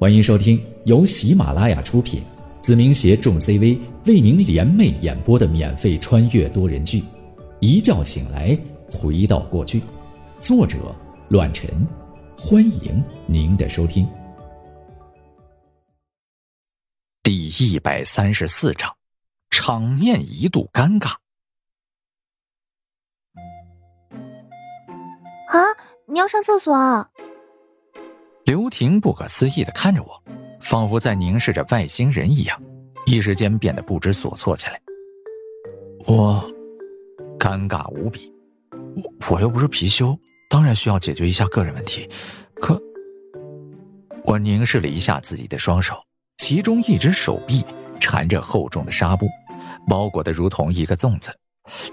欢迎收听由喜马拉雅出品，子明携众 CV 为您联袂演播的免费穿越多人剧《一觉醒来回到过去》，作者：乱臣。欢迎您的收听。第一百三十四章，场面一度尴尬。啊，你要上厕所啊？刘婷不可思议的看着我，仿佛在凝视着外星人一样，一时间变得不知所措起来。我尴尬无比，我我又不是貔貅，当然需要解决一下个人问题。可我凝视了一下自己的双手，其中一只手臂缠着厚重的纱布，包裹的如同一个粽子；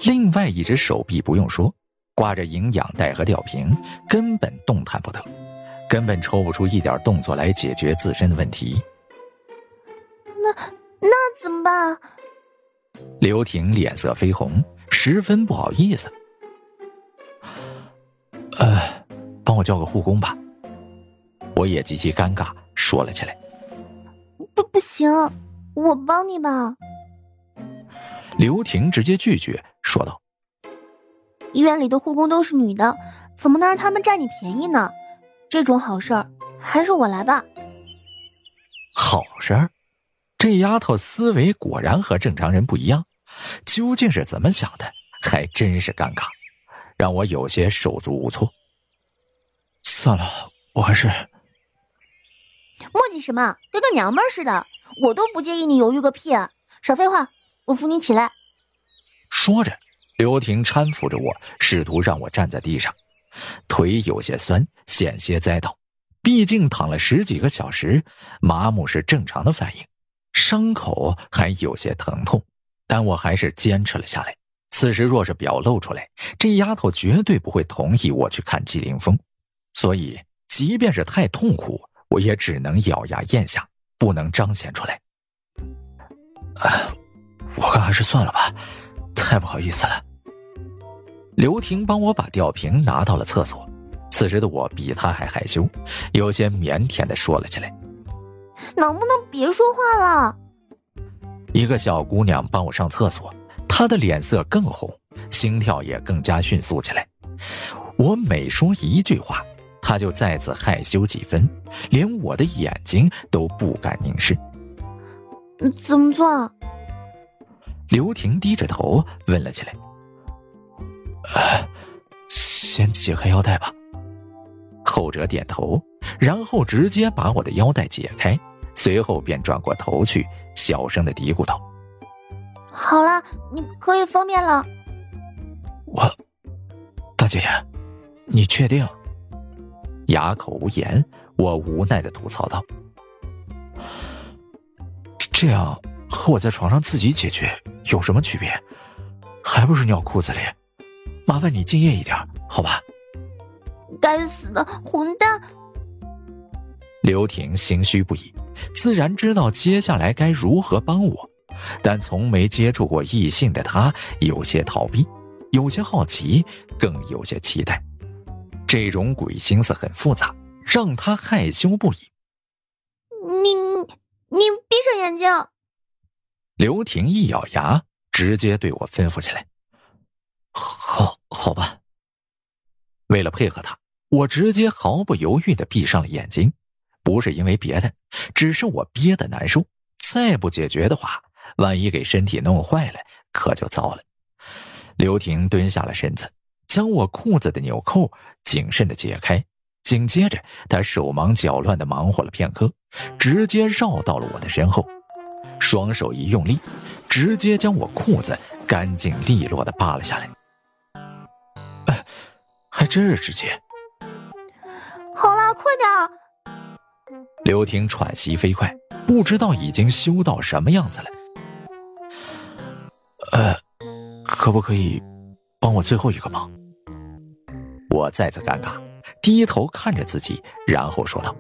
另外一只手臂不用说，挂着营养袋和吊瓶，根本动弹不得。根本抽不出一点动作来解决自身的问题。那那怎么办？刘婷脸色绯红，十分不好意思。呃，帮我叫个护工吧。我也极其尴尬，说了起来。不，不行，我帮你吧。刘婷直接拒绝，说道：“医院里的护工都是女的，怎么能让他们占你便宜呢？”这种好事儿，还是我来吧。好事儿，这丫头思维果然和正常人不一样，究竟是怎么想的？还真是尴尬，让我有些手足无措。算了，我还是……磨叽什么？跟个娘们似的，我都不介意你犹豫个屁啊！少废话，我扶你起来。说着，刘婷搀扶着我，试图让我站在地上。腿有些酸，险些栽倒。毕竟躺了十几个小时，麻木是正常的反应，伤口还有些疼痛，但我还是坚持了下来。此时若是表露出来，这丫头绝对不会同意我去看季凌风，所以即便是太痛苦，我也只能咬牙咽下，不能彰显出来。啊我看还是算了吧，太不好意思了。刘婷帮我把吊瓶拿到了厕所，此时的我比她还害羞，有些腼腆的说了起来：“能不能别说话了？”一个小姑娘帮我上厕所，她的脸色更红，心跳也更加迅速起来。我每说一句话，她就再次害羞几分，连我的眼睛都不敢凝视。怎么做？刘婷低着头问了起来。呃，先解开腰带吧。后者点头，然后直接把我的腰带解开，随后便转过头去，小声的嘀咕道：“好了，你可以方便了。”我，大姐姐，你确定？哑口无言，我无奈的吐槽道：“这样和我在床上自己解决有什么区别？还不是尿裤子里？”麻烦你敬业一点，好吧？该死的混蛋！刘婷心虚不已，自然知道接下来该如何帮我，但从没接触过异性的她有些逃避，有些好奇，更有些期待。这种鬼心思很复杂，让她害羞不已。你你闭上眼睛！刘婷一咬牙，直接对我吩咐起来。好，好吧。为了配合他，我直接毫不犹豫的闭上了眼睛，不是因为别的，只是我憋得难受。再不解决的话，万一给身体弄坏了，可就糟了。刘婷蹲下了身子，将我裤子的纽扣谨慎的解开，紧接着她手忙脚乱的忙活了片刻，直接绕到了我的身后，双手一用力，直接将我裤子干净利落的扒了下来。真是直接。好了，快点！刘婷喘息飞快，不知道已经修到什么样子了。呃，可不可以帮我最后一个忙？我再次尴尬，低头看着自己，然后说道：“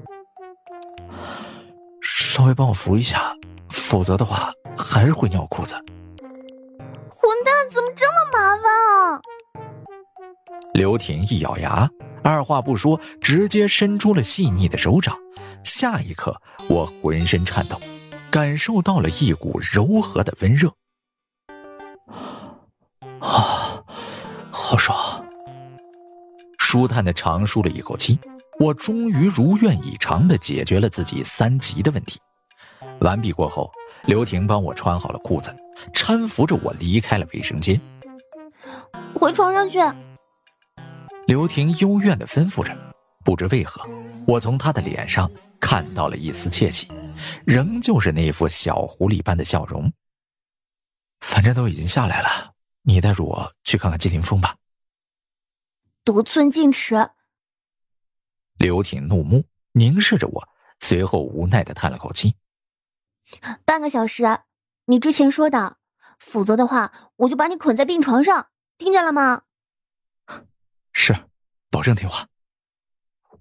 稍微帮我扶一下，否则的话还是会尿裤子。”混蛋，怎么这么麻烦啊！刘婷一咬牙，二话不说，直接伸出了细腻的手掌，下一刻，我浑身颤抖，感受到了一股柔和的温热。啊，好爽！舒坦的长舒了一口气，我终于如愿以偿的解决了自己三级的问题。完毕过后，刘婷帮我穿好了裤子，搀扶着我离开了卫生间。回床上去。刘婷幽怨的吩咐着。不知为何，我从她的脸上看到了一丝窃喜，仍旧是那副小狐狸般的笑容。反正都已经下来了，你带着我去看看季凌风吧。得寸进尺。刘婷怒目凝视着我，随后无奈的叹了口气。半个小时，你之前说的，否则的话，我就把你捆在病床上，听见了吗？是，保证听话。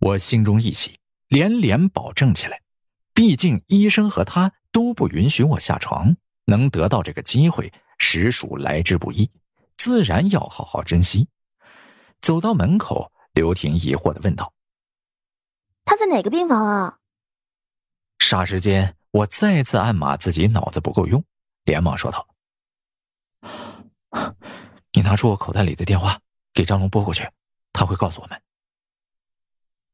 我心中一喜，连连保证起来。毕竟医生和他都不允许我下床，能得到这个机会，实属来之不易，自然要好好珍惜。走到门口，刘婷疑惑的问道：“他在哪个病房啊？”霎时间，我再次暗骂自己脑子不够用，连忙说道：“你拿出我口袋里的电话，给张龙拨过去，他会告诉我们。”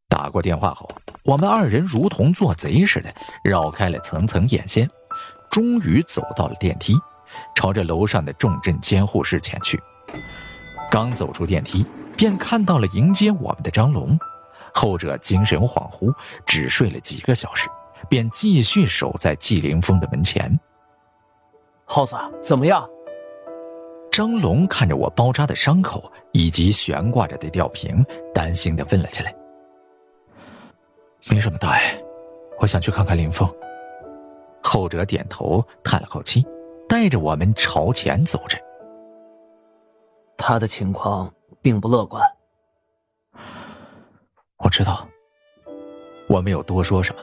打过电话后，我们二人如同做贼似的绕开了层层眼线，终于走到了电梯，朝着楼上的重症监护室前去。刚走出电梯，便看到了迎接我们的张龙，后者精神恍惚，只睡了几个小时，便继续守在纪凌峰的门前。耗子怎么样？张龙看着我包扎的伤口以及悬挂着的吊瓶，担心的问了起来。没什么大碍，我想去看看林峰。后者点头，叹了口气，带着我们朝前走着。他的情况并不乐观。我知道。我没有多说什么，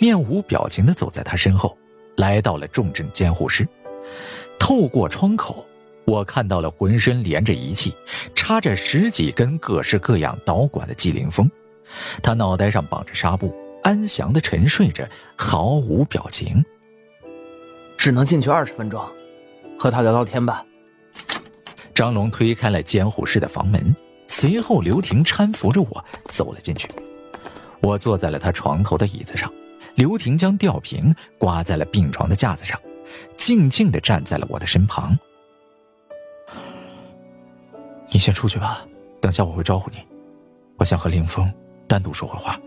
面无表情的走在他身后，来到了重症监护室。透过窗口，我看到了浑身连着仪器、插着十几根各式各样导管的季凌峰。他脑袋上绑着纱布，安详的沉睡着，毫无表情。只能进去二十分钟，和他聊聊天吧。张龙推开了监护室的房门，随后刘婷搀扶着我走了进去。我坐在了他床头的椅子上，刘婷将吊瓶挂在了病床的架子上，静静的站在了我的身旁。你先出去吧，等下我会招呼你。我想和林峰。单独说会话。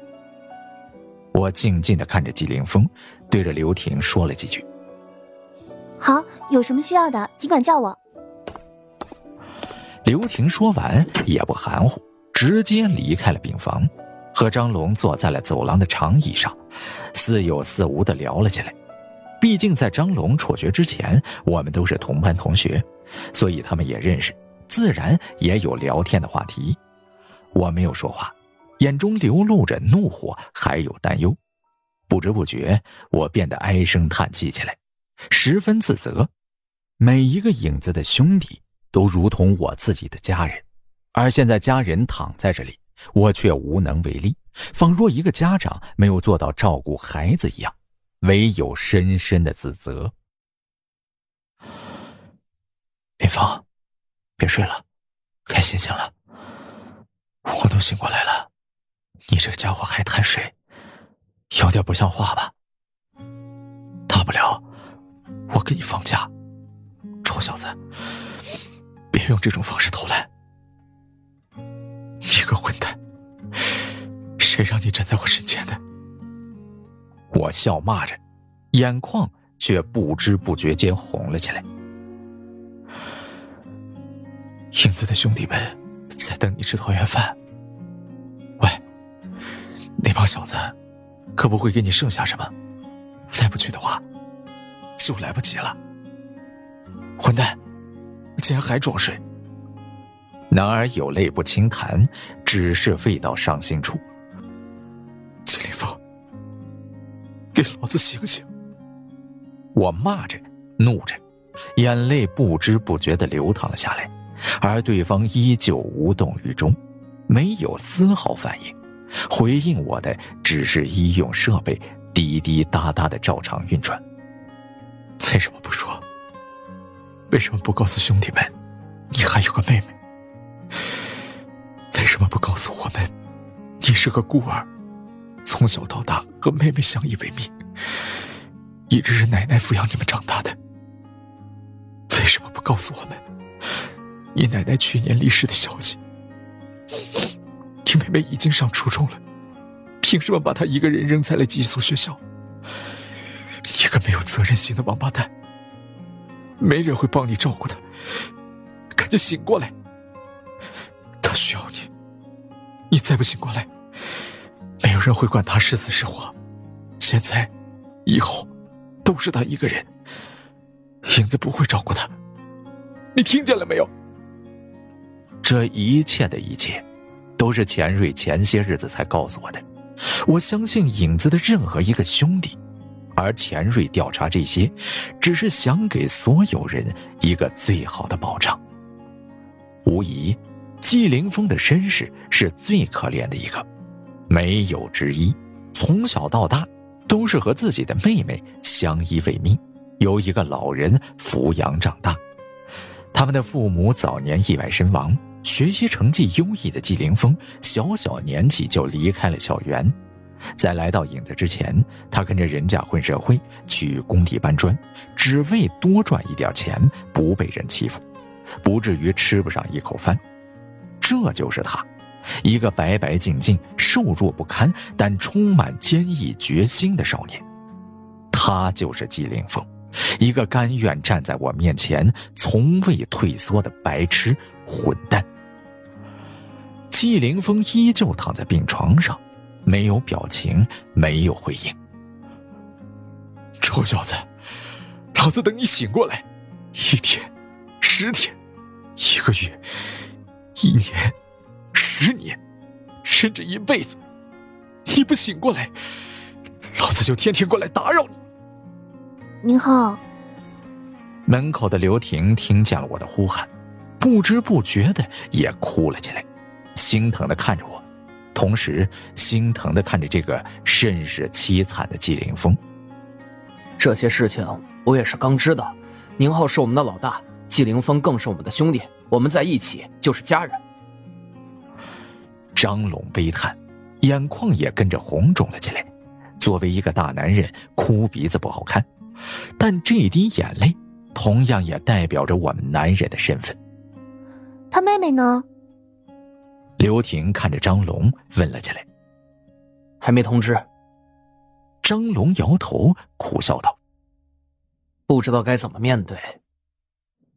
我静静的看着季凌风，对着刘婷说了几句：“好，有什么需要的尽管叫我。”刘婷说完也不含糊，直接离开了病房，和张龙坐在了走廊的长椅上，似有似无的聊了起来。毕竟在张龙辍学之前，我们都是同班同学，所以他们也认识，自然也有聊天的话题。我没有说话。眼中流露着怒火，还有担忧。不知不觉，我变得唉声叹气起来，十分自责。每一个影子的兄弟都如同我自己的家人，而现在家人躺在这里，我却无能为力，仿若一个家长没有做到照顾孩子一样，唯有深深的自责。林峰，别睡了，该醒醒了。我都醒过来了。你这个家伙还贪睡，有点不像话吧？大不了我给你放假。臭小子，别用这种方式偷懒！你个混蛋，谁让你站在我身前的？我笑骂着，眼眶却不知不觉间红了起来。影子的兄弟们在等你吃团圆饭。喂那帮小子，可不会给你剩下什么。再不去的话，就来不及了。混蛋，竟然还装睡！男儿有泪不轻弹，只是未到伤心处。崔立峰，给老子醒醒！我骂着，怒着，眼泪不知不觉的流淌了下来，而对方依旧无动于衷，没有丝毫反应。回应我的只是医用设备滴滴答答的照常运转。为什么不说？为什么不告诉兄弟们，你还有个妹妹？为什么不告诉我们，你是个孤儿，从小到大和妹妹相依为命，一直是奶奶抚养你们长大的？为什么不告诉我们，你奶奶去年离世的消息？你妹妹已经上初中了，凭什么把她一个人扔在了寄宿学校？一个没有责任心的王八蛋！没人会帮你照顾她，赶紧醒过来！她需要你，你再不醒过来，没有人会管她是死是活。现在，以后，都是她一个人。影子不会照顾她，你听见了没有？这一切的一切，都是钱瑞前些日子才告诉我的。我相信影子的任何一个兄弟。而钱瑞调查这些，只是想给所有人一个最好的保障。无疑，季凌风的身世是最可怜的一个，没有之一。从小到大，都是和自己的妹妹相依为命，由一个老人抚养长大。他们的父母早年意外身亡，学习成绩优异的季凌风，小小年纪就离开了校园。在来到影子之前，他跟着人家混社会，去工地搬砖，只为多赚一点钱，不被人欺负，不至于吃不上一口饭。这就是他，一个白白净净、瘦弱不堪，但充满坚毅决心的少年。他就是季凌风，一个甘愿站在我面前、从未退缩的白痴混蛋。季凌风依旧躺在病床上。没有表情，没有回应。臭小子，老子等你醒过来，一天，十天，一个月，一年，十年，甚至一辈子，你不醒过来，老子就天天过来打扰你。您好。门口的刘婷听见了我的呼喊，不知不觉的也哭了起来，心疼的看着我。同时，心疼的看着这个甚是凄惨的季凌风。这些事情我也是刚知道。宁浩是我们的老大，季凌风更是我们的兄弟，我们在一起就是家人。张龙悲叹，眼眶也跟着红肿了起来。作为一个大男人，哭鼻子不好看，但这滴眼泪同样也代表着我们男人的身份。他妹妹呢？刘婷看着张龙，问了起来：“还没通知。”张龙摇头，苦笑道：“不知道该怎么面对。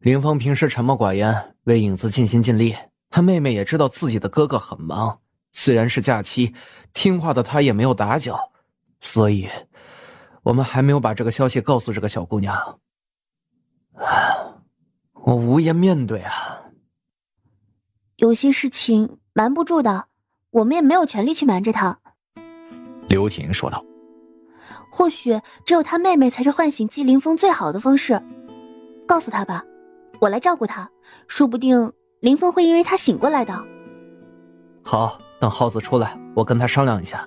林峰平时沉默寡言，为影子尽心尽力。他妹妹也知道自己的哥哥很忙，虽然是假期，听话的他也没有打搅，所以，我们还没有把这个消息告诉这个小姑娘。我无颜面对啊。有些事情。”瞒不住的，我们也没有权利去瞒着她。”刘婷说道。“或许只有他妹妹才是唤醒季凌风最好的方式。告诉他吧，我来照顾他，说不定凌风会因为他醒过来的。”“好，等耗子出来，我跟他商量一下。”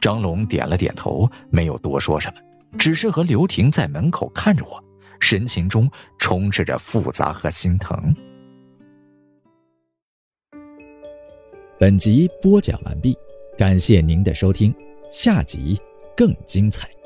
张龙点了点头，没有多说什么，只是和刘婷在门口看着我，神情中充斥着复杂和心疼。本集播讲完毕，感谢您的收听，下集更精彩。